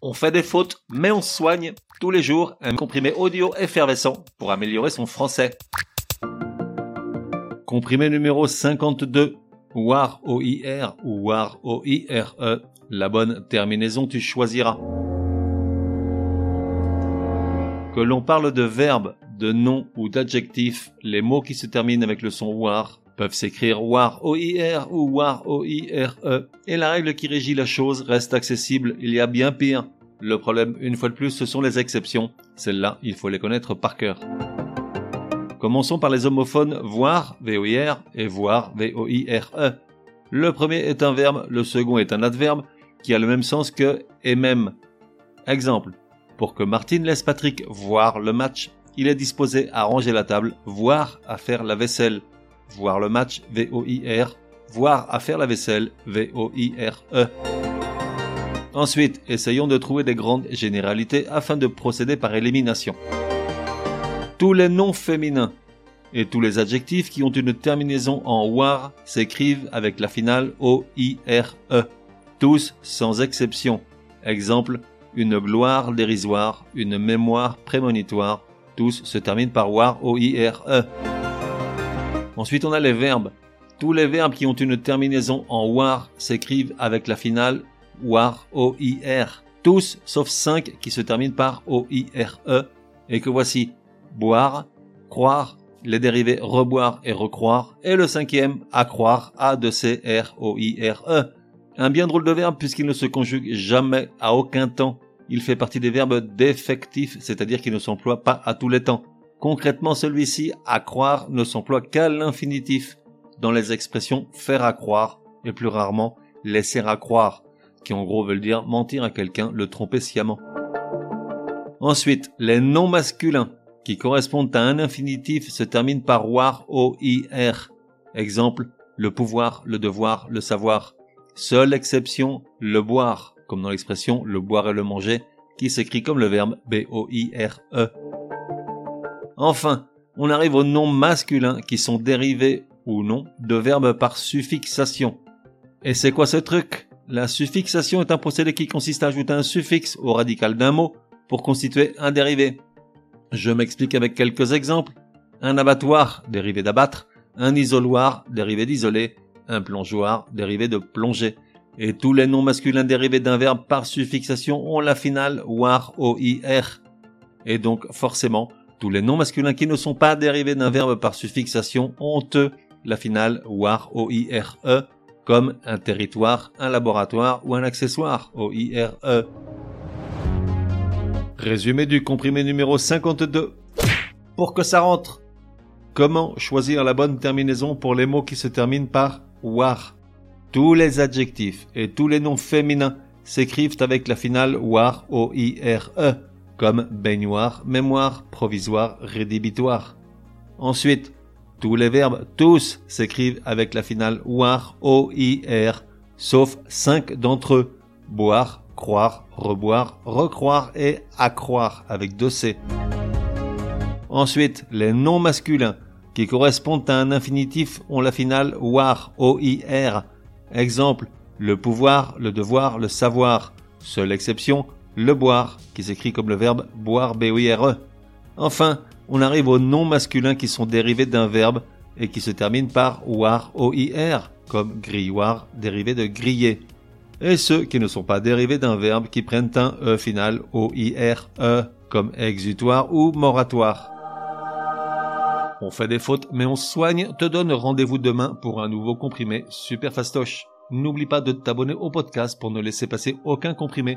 On fait des fautes, mais on soigne tous les jours un comprimé audio effervescent pour améliorer son français. Comprimé numéro 52, WAR O-I-R ou WAR O-I-R-E. La bonne terminaison tu choisiras. Que l'on parle de verbes, de noms ou d'adjectifs, les mots qui se terminent avec le son WAR peuvent s'écrire WAR O-I-R ou WAR O-I-R-E. Et la règle qui régit la chose reste accessible, il y a bien pire. Le problème, une fois de plus, ce sont les exceptions. Celles-là, il faut les connaître par cœur. Commençons par les homophones voir, V-O-I-R, et voir, V-O-I-R-E. Le premier est un verbe, le second est un adverbe, qui a le même sens que et même. Exemple. Pour que Martine laisse Patrick voir le match, il est disposé à ranger la table, voire à faire la vaisselle voir le match V-O-I-R, voir à faire la vaisselle V-O-I-R-E. Ensuite, essayons de trouver des grandes généralités afin de procéder par élimination. Tous les noms féminins et tous les adjectifs qui ont une terminaison en war s'écrivent avec la finale O-I-R-E. Tous sans exception. Exemple, une gloire dérisoire, une mémoire prémonitoire. Tous se terminent par war O-I-R-E. Ensuite, on a les verbes. Tous les verbes qui ont une terminaison en war s'écrivent avec la finale war, O-I-R. Tous, sauf 5 qui se terminent par O-I-R-E. Et que voici boire, croire, les dérivés reboire et recroire. Et le cinquième, accroire, A-D-C-R-O-I-R-E. Un bien drôle de verbe puisqu'il ne se conjugue jamais à aucun temps. Il fait partie des verbes défectifs, c'est-à-dire qu'il ne s'emploie pas à tous les temps. Concrètement, celui-ci, à croire, ne s'emploie qu'à l'infinitif, dans les expressions faire à croire, et plus rarement laisser à croire, qui en gros veulent dire mentir à quelqu'un, le tromper sciemment. Ensuite, les noms masculins, qui correspondent à un infinitif, se terminent par war, o-i-r. Exemple, le pouvoir, le devoir, le savoir. Seule exception, le boire, comme dans l'expression le boire et le manger, qui s'écrit comme le verbe b-o-i-r-e. Enfin, on arrive aux noms masculins qui sont dérivés ou non de verbes par suffixation. Et c'est quoi ce truc? La suffixation est un procédé qui consiste à ajouter un suffixe au radical d'un mot pour constituer un dérivé. Je m'explique avec quelques exemples. Un abattoir, dérivé d'abattre, un isoloir, dérivé d'isoler, un plongeoir, dérivé de plonger. Et tous les noms masculins dérivés d'un verbe par suffixation ont la finale war, o-i-r. Et donc, forcément, tous les noms masculins qui ne sont pas dérivés d'un verbe par suffixation ont eux la finale war o-i-r-e comme un territoire, un laboratoire ou un accessoire o-i-r-e. Résumé du comprimé numéro 52. Pour que ça rentre. Comment choisir la bonne terminaison pour les mots qui se terminent par war? Tous les adjectifs et tous les noms féminins s'écrivent avec la finale war o-i-r-e comme baignoire, mémoire, provisoire, rédhibitoire. Ensuite, tous les verbes tous s'écrivent avec la finale war, o-i-r, sauf cinq d'entre eux. Boire, croire, reboire, recroire et accroire avec deux. Ensuite, les noms masculins qui correspondent à un infinitif ont la finale war, o-i-r. Exemple, le pouvoir, le devoir, le savoir. Seule exception, le boire, qui s'écrit comme le verbe boire, B-O-I-R-E. Enfin, on arrive aux noms masculins qui sont dérivés d'un verbe et qui se terminent par war, O-I-R, comme grilloir, dérivé de griller. Et ceux qui ne sont pas dérivés d'un verbe qui prennent un E final, O-I-R-E, comme exutoire ou moratoire. On fait des fautes, mais on soigne, te donne rendez-vous demain pour un nouveau comprimé super fastoche. N'oublie pas de t'abonner au podcast pour ne laisser passer aucun comprimé.